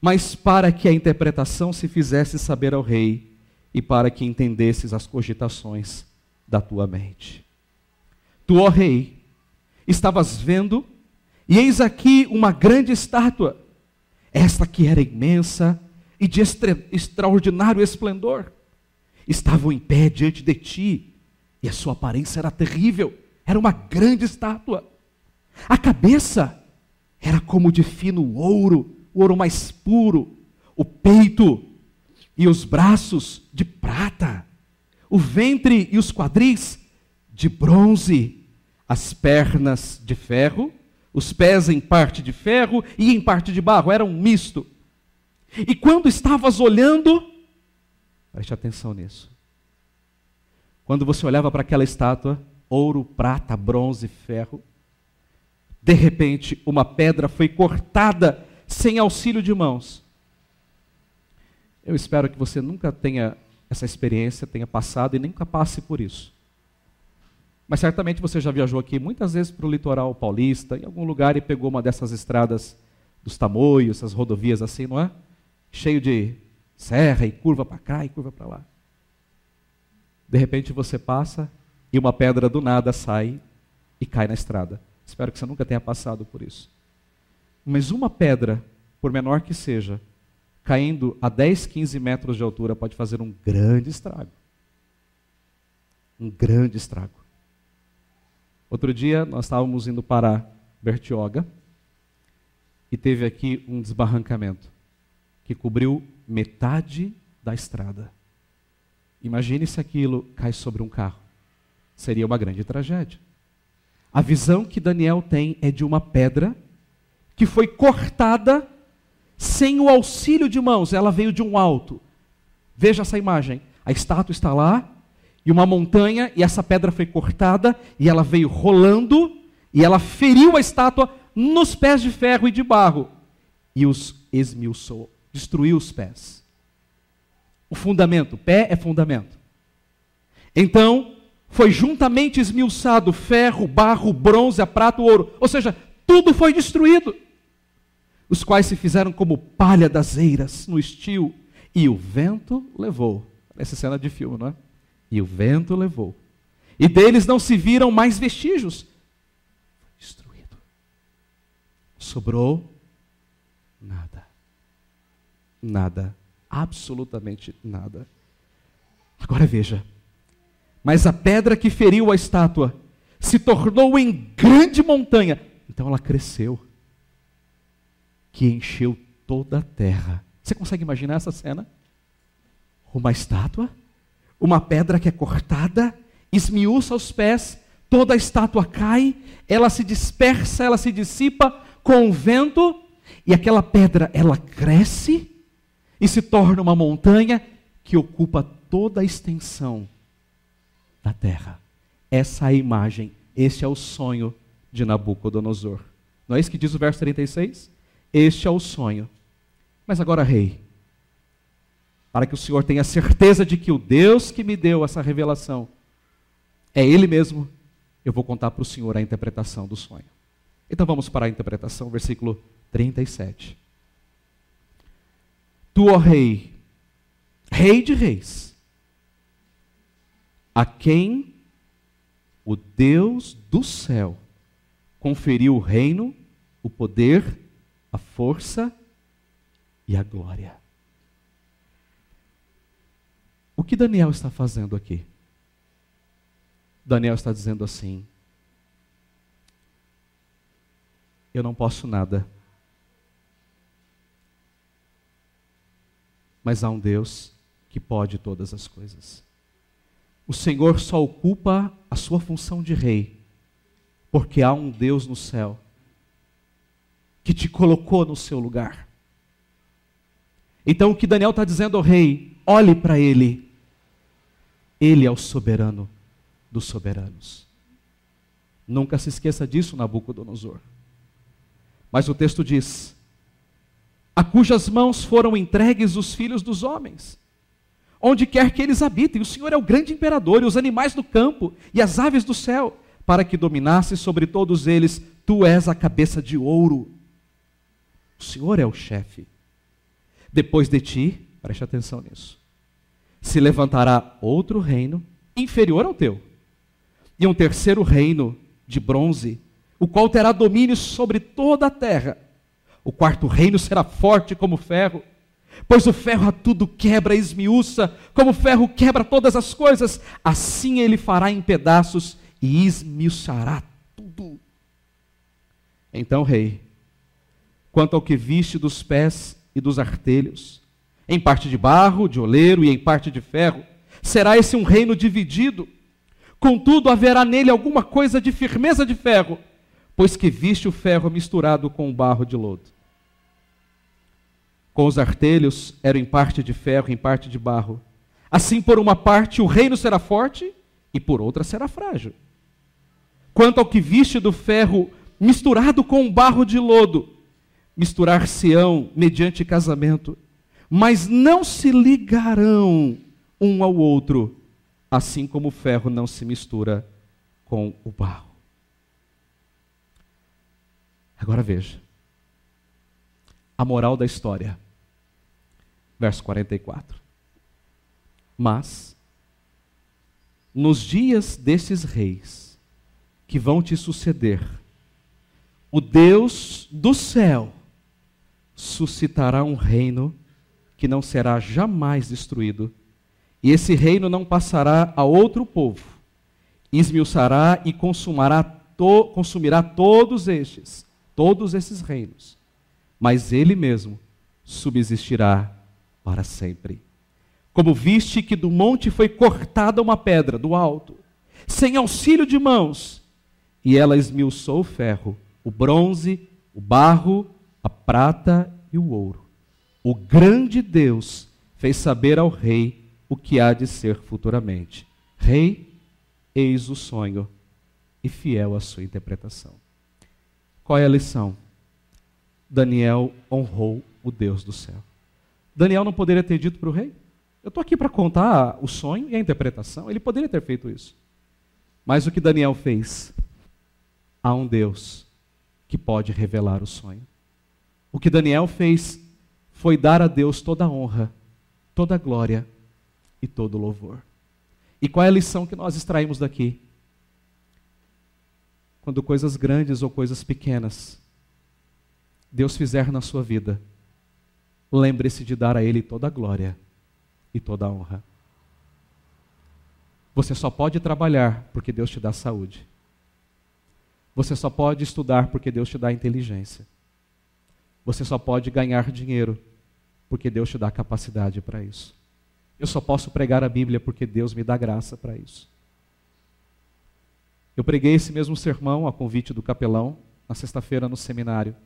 Mas para que a interpretação se fizesse saber ao rei e para que entendesses as cogitações da tua mente. Tu, ó rei, estavas vendo, e eis aqui uma grande estátua, esta que era imensa e de extra, extraordinário esplendor estavam em pé diante de ti, e a sua aparência era terrível, era uma grande estátua. A cabeça era como de fino ouro, o ouro mais puro, o peito e os braços de prata, o ventre e os quadris de bronze, as pernas de ferro, os pés em parte de ferro e em parte de barro, era um misto. E quando estavas olhando, Preste atenção nisso. Quando você olhava para aquela estátua, ouro, prata, bronze, ferro, de repente uma pedra foi cortada sem auxílio de mãos. Eu espero que você nunca tenha essa experiência, tenha passado e nunca passe por isso. Mas certamente você já viajou aqui muitas vezes para o litoral paulista, em algum lugar, e pegou uma dessas estradas dos tamoios, essas rodovias assim, não é? Cheio de serra e curva para cá e curva para lá. De repente você passa e uma pedra do nada sai e cai na estrada. Espero que você nunca tenha passado por isso. Mas uma pedra, por menor que seja, caindo a 10, 15 metros de altura, pode fazer um grande estrago. Um grande estrago. Outro dia nós estávamos indo para Bertioga e teve aqui um desbarrancamento que cobriu metade da estrada. Imagine se aquilo cai sobre um carro. Seria uma grande tragédia. A visão que Daniel tem é de uma pedra que foi cortada sem o auxílio de mãos, ela veio de um alto. Veja essa imagem. A estátua está lá, e uma montanha, e essa pedra foi cortada, e ela veio rolando, e ela feriu a estátua nos pés de ferro e de barro, e os esmiuçou destruiu os pés. O fundamento, pé é fundamento. Então, foi juntamente esmiuçado ferro, barro, bronze, prata, ouro. Ou seja, tudo foi destruído. Os quais se fizeram como palha das eiras no estio, e o vento levou. Essa cena de filme, não é? E o vento levou. E deles não se viram mais vestígios. Destruído. Sobrou nada. Nada. Absolutamente nada. Agora veja. Mas a pedra que feriu a estátua se tornou em grande montanha. Então ela cresceu, que encheu toda a terra. Você consegue imaginar essa cena? Uma estátua, uma pedra que é cortada, esmiuça os pés, toda a estátua cai, ela se dispersa, ela se dissipa com o vento, e aquela pedra ela cresce e se torna uma montanha que ocupa toda a extensão da terra. Essa é a imagem, esse é o sonho de Nabucodonosor. Não é isso que diz o verso 36? Este é o sonho. Mas agora, rei, para que o Senhor tenha certeza de que o Deus que me deu essa revelação é Ele mesmo, eu vou contar para o Senhor a interpretação do sonho. Então vamos para a interpretação, versículo 37. Tu, ó rei, rei de reis, a quem o Deus do céu conferiu o reino, o poder, a força e a glória. O que Daniel está fazendo aqui? Daniel está dizendo assim: Eu não posso nada. Mas há um Deus que pode todas as coisas. O Senhor só ocupa a sua função de rei, porque há um Deus no céu que te colocou no seu lugar. Então o que Daniel está dizendo ao rei, olhe para ele. Ele é o soberano dos soberanos. Nunca se esqueça disso, Nabucodonosor. Mas o texto diz: a cujas mãos foram entregues os filhos dos homens, onde quer que eles habitem. O Senhor é o grande imperador, e os animais do campo e as aves do céu, para que dominasse sobre todos eles. Tu és a cabeça de ouro. O Senhor é o chefe. Depois de ti, preste atenção nisso, se levantará outro reino inferior ao teu, e um terceiro reino de bronze, o qual terá domínio sobre toda a terra o quarto reino será forte como ferro, pois o ferro a tudo quebra e esmiuça, como o ferro quebra todas as coisas, assim ele fará em pedaços e esmiuçará tudo. Então, rei, quanto ao que viste dos pés e dos artelhos, em parte de barro, de oleiro e em parte de ferro, será esse um reino dividido. Contudo, haverá nele alguma coisa de firmeza de ferro, pois que viste o ferro misturado com o barro de lodo. Com os artelhos eram em parte de ferro, em parte de barro. Assim, por uma parte, o reino será forte, e por outra será frágil. Quanto ao que viste do ferro misturado com o barro de lodo, misturar-se-ão mediante casamento, mas não se ligarão um ao outro, assim como o ferro não se mistura com o barro. Agora veja a moral da história. Verso 44. Mas, nos dias desses reis que vão te suceder, o Deus do céu suscitará um reino que não será jamais destruído, e esse reino não passará a outro povo, esmiuçará e consumará to, consumirá todos estes, todos esses reinos mas ele mesmo subsistirá para sempre. Como viste que do monte foi cortada uma pedra do alto, sem auxílio de mãos, e ela esmiuçou o ferro, o bronze, o barro, a prata e o ouro. O grande Deus fez saber ao rei o que há de ser futuramente. Rei, eis o sonho e fiel à sua interpretação. Qual é a lição? Daniel honrou o Deus do céu. Daniel não poderia ter dito para o rei: Eu estou aqui para contar o sonho e a interpretação. Ele poderia ter feito isso. Mas o que Daniel fez? Há um Deus que pode revelar o sonho. O que Daniel fez foi dar a Deus toda a honra, toda a glória e todo o louvor. E qual é a lição que nós extraímos daqui? Quando coisas grandes ou coisas pequenas Deus fizer na sua vida, lembre-se de dar a Ele toda a glória e toda a honra. Você só pode trabalhar porque Deus te dá saúde. Você só pode estudar porque Deus te dá inteligência. Você só pode ganhar dinheiro porque Deus te dá capacidade para isso. Eu só posso pregar a Bíblia porque Deus me dá graça para isso. Eu preguei esse mesmo sermão a convite do capelão na sexta-feira no seminário.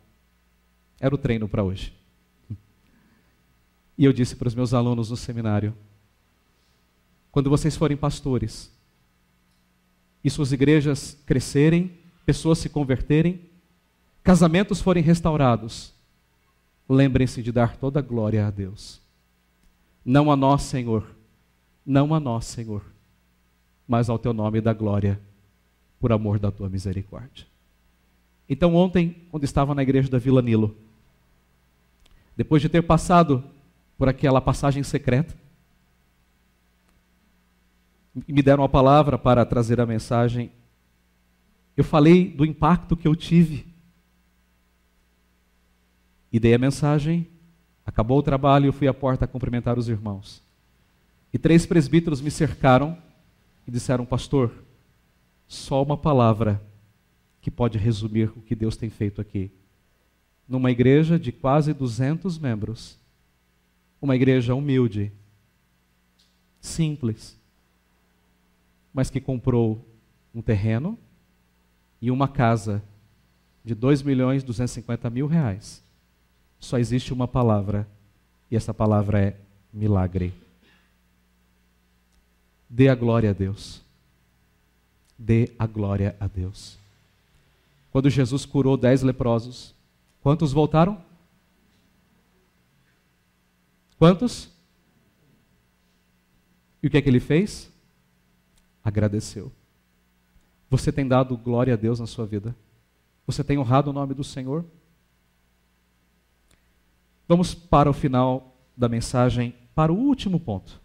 Era o treino para hoje. E eu disse para os meus alunos no seminário: quando vocês forem pastores e suas igrejas crescerem, pessoas se converterem, casamentos forem restaurados, lembrem-se de dar toda a glória a Deus. Não a nós, Senhor, não a nós, Senhor, mas ao teu nome da glória, por amor da tua misericórdia. Então, ontem, quando estava na igreja da Vila Nilo, depois de ter passado por aquela passagem secreta, e me deram a palavra para trazer a mensagem, eu falei do impacto que eu tive. E dei a mensagem, acabou o trabalho, eu fui à porta cumprimentar os irmãos. E três presbíteros me cercaram e disseram: Pastor, só uma palavra que pode resumir o que Deus tem feito aqui. Numa igreja de quase 200 membros, uma igreja humilde, simples, mas que comprou um terreno e uma casa de 2 milhões e 250 mil reais. Só existe uma palavra, e essa palavra é milagre. Dê a glória a Deus. Dê a glória a Deus. Quando Jesus curou dez leprosos, quantos voltaram? Quantos? E o que é que ele fez? Agradeceu. Você tem dado glória a Deus na sua vida? Você tem honrado o nome do Senhor? Vamos para o final da mensagem, para o último ponto.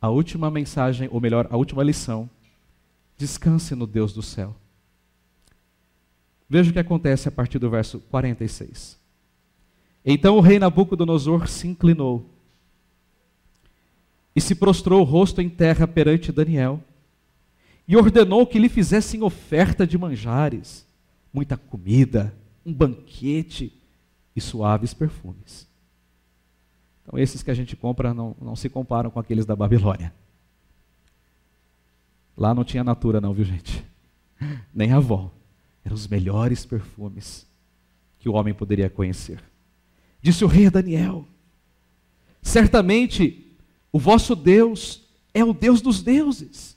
A última mensagem, ou melhor, a última lição. Descanse no Deus do céu. Veja o que acontece a partir do verso 46. Então o rei Nabucodonosor se inclinou e se prostrou o rosto em terra perante Daniel e ordenou que lhe fizessem oferta de manjares, muita comida, um banquete e suaves perfumes. Então, esses que a gente compra não, não se comparam com aqueles da Babilônia. Lá não tinha natura, não, viu, gente? [LAUGHS] Nem avó. Eram os melhores perfumes que o homem poderia conhecer. Disse o rei Daniel: Certamente o vosso Deus é o Deus dos deuses,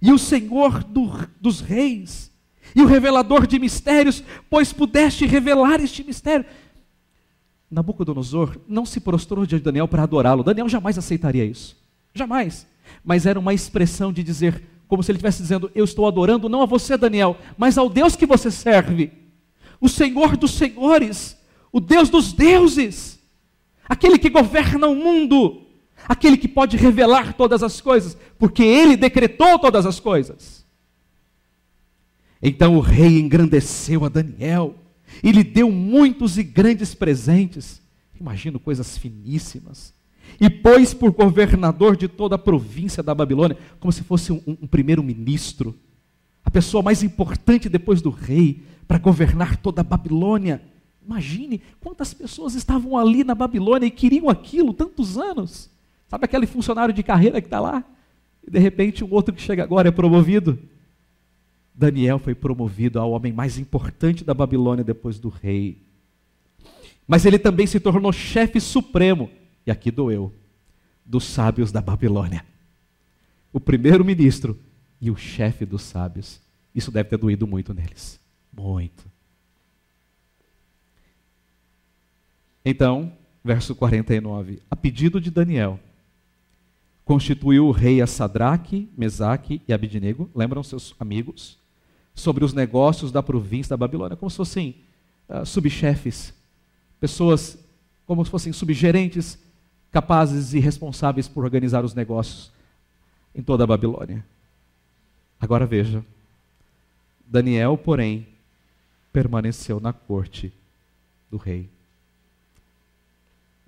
e o Senhor do, dos reis, e o revelador de mistérios, pois pudeste revelar este mistério. Nabucodonosor não se prostrou diante de Daniel para adorá-lo. Daniel jamais aceitaria isso. Jamais. Mas era uma expressão de dizer, como se ele estivesse dizendo: Eu estou adorando não a você, Daniel, mas ao Deus que você serve, o Senhor dos senhores, o Deus dos deuses, aquele que governa o mundo, aquele que pode revelar todas as coisas, porque ele decretou todas as coisas. Então o rei engrandeceu a Daniel e lhe deu muitos e grandes presentes. Imagino coisas finíssimas. E pôs por governador de toda a província da Babilônia, como se fosse um, um primeiro-ministro, a pessoa mais importante depois do rei, para governar toda a Babilônia. Imagine quantas pessoas estavam ali na Babilônia e queriam aquilo tantos anos. Sabe aquele funcionário de carreira que está lá? E de repente um outro que chega agora é promovido. Daniel foi promovido ao homem mais importante da Babilônia depois do rei. Mas ele também se tornou chefe supremo, e aqui doeu, dos sábios da Babilônia. O primeiro ministro e o chefe dos sábios. Isso deve ter doído muito neles. Muito. Então, verso 49. A pedido de Daniel, constituiu o rei a Sadraque, Mesaque e Abidnego, lembram seus amigos? sobre os negócios da província da Babilônia, como se fossem uh, subchefes, pessoas como se fossem subgerentes capazes e responsáveis por organizar os negócios em toda a Babilônia. Agora veja, Daniel, porém, permaneceu na corte do rei.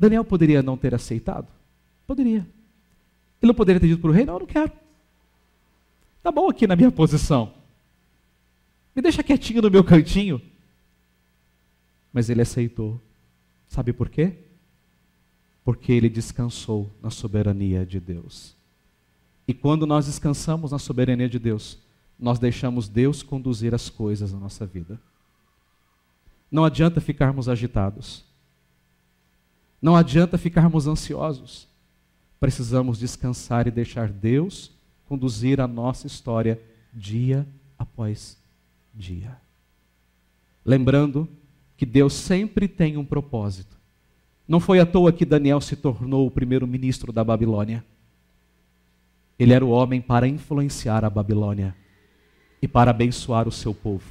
Daniel poderia não ter aceitado? Poderia. Ele não poderia ter dito para o rei: Não, eu não quero. Está bom aqui na minha posição. Me deixa quietinho no meu cantinho. Mas ele aceitou. Sabe por quê? Porque ele descansou na soberania de Deus. E quando nós descansamos na soberania de Deus, nós deixamos Deus conduzir as coisas na nossa vida. Não adianta ficarmos agitados. Não adianta ficarmos ansiosos. Precisamos descansar e deixar Deus conduzir a nossa história dia após dia. Lembrando que Deus sempre tem um propósito. Não foi à toa que Daniel se tornou o primeiro ministro da Babilônia. Ele era o homem para influenciar a Babilônia e para abençoar o seu povo.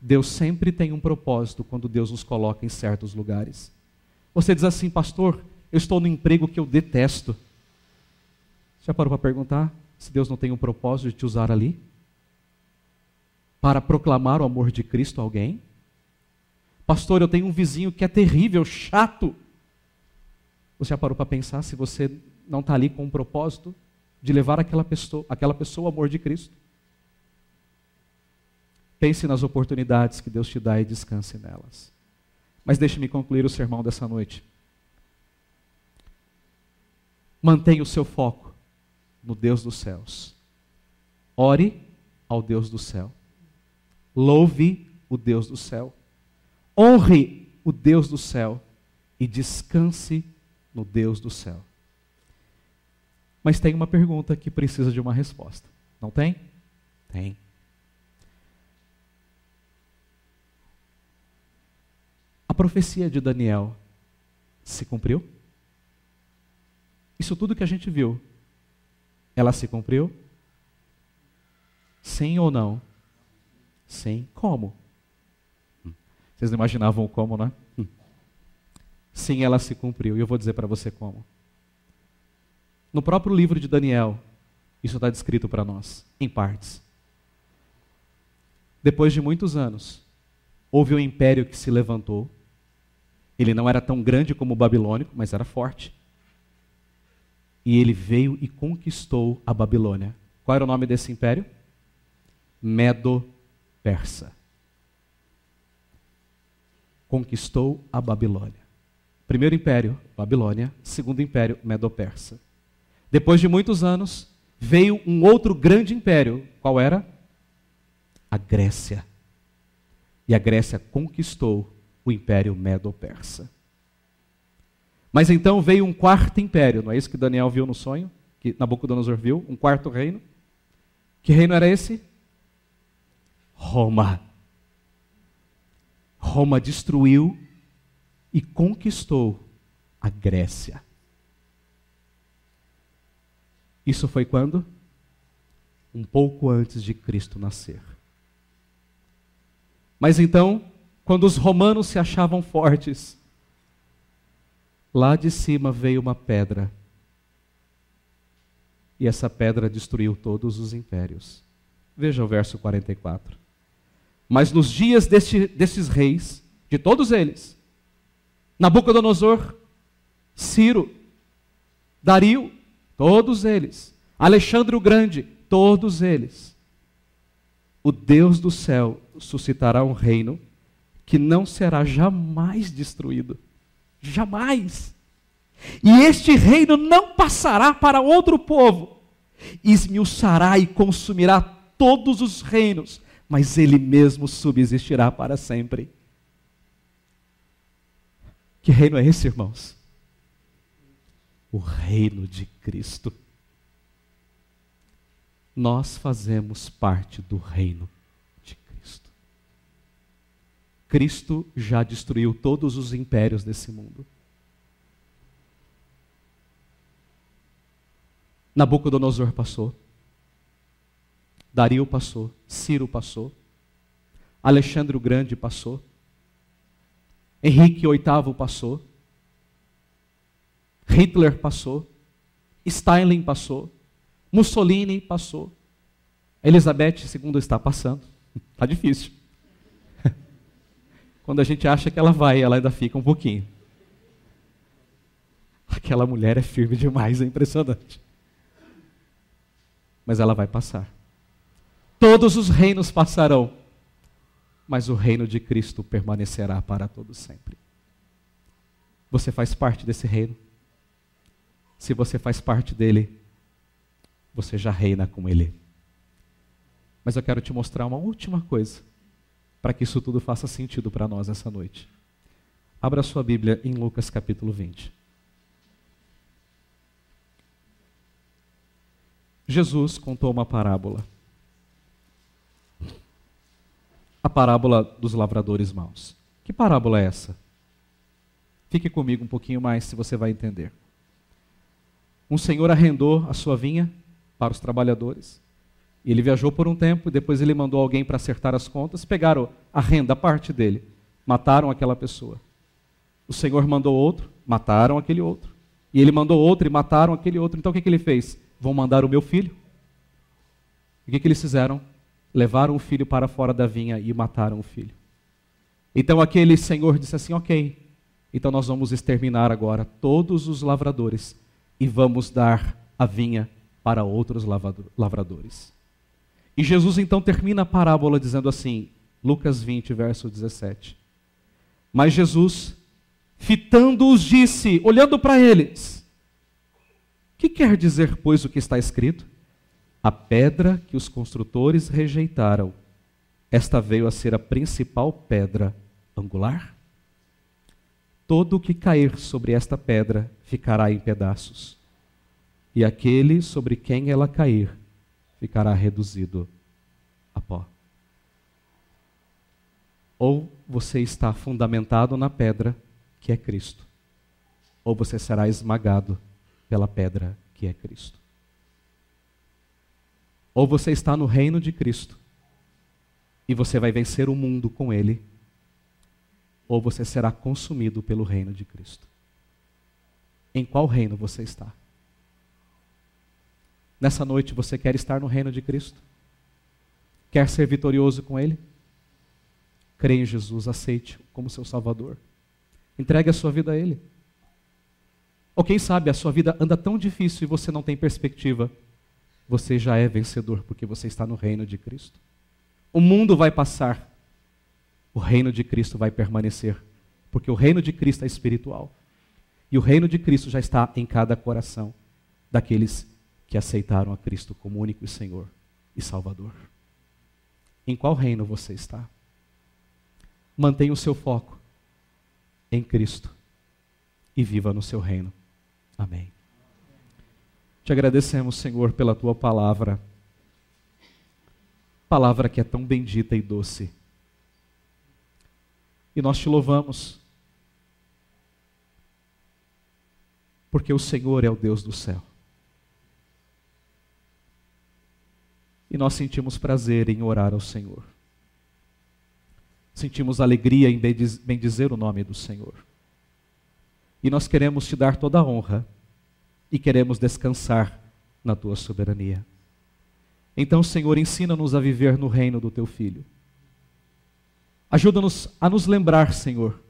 Deus sempre tem um propósito quando Deus nos coloca em certos lugares. Você diz assim, pastor, eu estou no emprego que eu detesto. Já parou para perguntar se Deus não tem um propósito de te usar ali? Para proclamar o amor de Cristo a alguém? Pastor, eu tenho um vizinho que é terrível, chato. Você já parou para pensar se você não está ali com um propósito de levar aquela pessoa, aquela pessoa ao amor de Cristo? Pense nas oportunidades que Deus te dá e descanse nelas. Mas deixe-me concluir o sermão dessa noite. Mantenha o seu foco no Deus dos céus. Ore ao Deus do céu. Louve o Deus do céu. Honre o Deus do céu e descanse no Deus do céu. Mas tem uma pergunta que precisa de uma resposta. Não tem? Tem. Profecia de Daniel se cumpriu? Isso tudo que a gente viu, ela se cumpriu? Sim ou não? Sim. Como? Vocês não imaginavam o como, né? Sim, ela se cumpriu. E eu vou dizer para você como. No próprio livro de Daniel, isso está descrito para nós, em partes. Depois de muitos anos, houve um império que se levantou ele não era tão grande como o babilônico, mas era forte. E ele veio e conquistou a Babilônia. Qual era o nome desse império? Medo-Persa. Conquistou a Babilônia. Primeiro império, Babilônia. Segundo império, Medo-Persa. Depois de muitos anos, veio um outro grande império. Qual era? A Grécia. E a Grécia conquistou o Império Medo-Persa. Mas então veio um quarto império, não é isso que Daniel viu no sonho? Que Nabucodonosor viu? Um quarto reino. Que reino era esse? Roma. Roma destruiu e conquistou a Grécia. Isso foi quando? Um pouco antes de Cristo nascer. Mas então, quando os romanos se achavam fortes, lá de cima veio uma pedra. E essa pedra destruiu todos os impérios. Veja o verso 44. Mas nos dias deste, desses reis, de todos eles, Nabucodonosor, Ciro, Dario, todos eles, Alexandre o Grande, todos eles, o Deus do céu suscitará um reino que não será jamais destruído. Jamais. E este reino não passará para outro povo. Esmiuçará e consumirá todos os reinos, mas ele mesmo subsistirá para sempre. Que reino é esse, irmãos? O reino de Cristo. Nós fazemos parte do reino Cristo já destruiu todos os impérios desse mundo. Nabucodonosor passou. Dario passou, Ciro passou, Alexandre o Grande passou, Henrique VIII passou, Hitler passou, Stalin passou, Mussolini passou, Elizabeth II está passando. Está [LAUGHS] difícil. Quando a gente acha que ela vai, ela ainda fica um pouquinho. Aquela mulher é firme demais, é impressionante. Mas ela vai passar. Todos os reinos passarão, mas o reino de Cristo permanecerá para todo sempre. Você faz parte desse reino. Se você faz parte dele, você já reina com ele. Mas eu quero te mostrar uma última coisa, para que isso tudo faça sentido para nós essa noite. Abra sua Bíblia em Lucas capítulo 20. Jesus contou uma parábola. A parábola dos lavradores maus. Que parábola é essa? Fique comigo um pouquinho mais se você vai entender. Um senhor arrendou a sua vinha para os trabalhadores. E ele viajou por um tempo depois ele mandou alguém para acertar as contas, pegaram a renda, a parte dele, mataram aquela pessoa. O Senhor mandou outro, mataram aquele outro. E ele mandou outro e mataram aquele outro. Então o que, que ele fez? Vão mandar o meu filho. O que, que eles fizeram? Levaram o filho para fora da vinha e mataram o filho. Então aquele senhor disse assim: Ok, então nós vamos exterminar agora todos os lavradores e vamos dar a vinha para outros lavradores. E Jesus então termina a parábola dizendo assim, Lucas 20, verso 17. Mas Jesus, fitando-os, disse, olhando para eles: Que quer dizer, pois, o que está escrito? A pedra que os construtores rejeitaram, esta veio a ser a principal pedra angular? Todo o que cair sobre esta pedra ficará em pedaços e aquele sobre quem ela cair ficará reduzido a pó. Ou você está fundamentado na pedra, que é Cristo, ou você será esmagado pela pedra, que é Cristo. Ou você está no reino de Cristo e você vai vencer o mundo com ele, ou você será consumido pelo reino de Cristo. Em qual reino você está? Nessa noite você quer estar no reino de Cristo? Quer ser vitorioso com Ele? Creia em Jesus, aceite como seu Salvador. Entregue a sua vida a Ele. Ou quem sabe a sua vida anda tão difícil e você não tem perspectiva. Você já é vencedor porque você está no reino de Cristo. O mundo vai passar, o reino de Cristo vai permanecer, porque o reino de Cristo é espiritual. E o reino de Cristo já está em cada coração daqueles que aceitaram a Cristo como único Senhor e Salvador. Em qual reino você está? Mantenha o seu foco em Cristo e viva no seu reino. Amém. Te agradecemos, Senhor, pela tua palavra. Palavra que é tão bendita e doce. E nós te louvamos. Porque o Senhor é o Deus do céu. E nós sentimos prazer em orar ao Senhor. Sentimos alegria em bendizer o nome do Senhor. E nós queremos te dar toda a honra e queremos descansar na tua soberania. Então, Senhor, ensina-nos a viver no reino do teu filho. Ajuda-nos a nos lembrar, Senhor,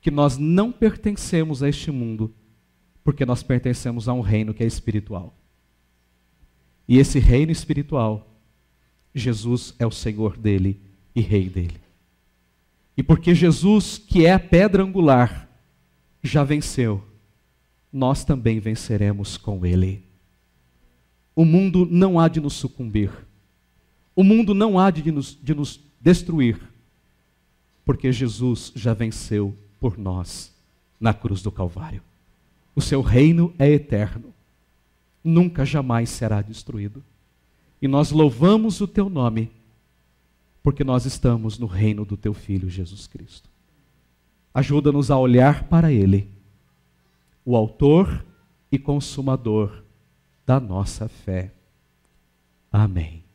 que nós não pertencemos a este mundo, porque nós pertencemos a um reino que é espiritual. E esse reino espiritual, Jesus é o Senhor dele e Rei dele. E porque Jesus, que é a pedra angular, já venceu, nós também venceremos com ele. O mundo não há de nos sucumbir. O mundo não há de nos, de nos destruir. Porque Jesus já venceu por nós na cruz do Calvário. O seu reino é eterno nunca jamais será destruído. E nós louvamos o teu nome, porque nós estamos no reino do teu filho Jesus Cristo. Ajuda-nos a olhar para ele, o autor e consumador da nossa fé. Amém.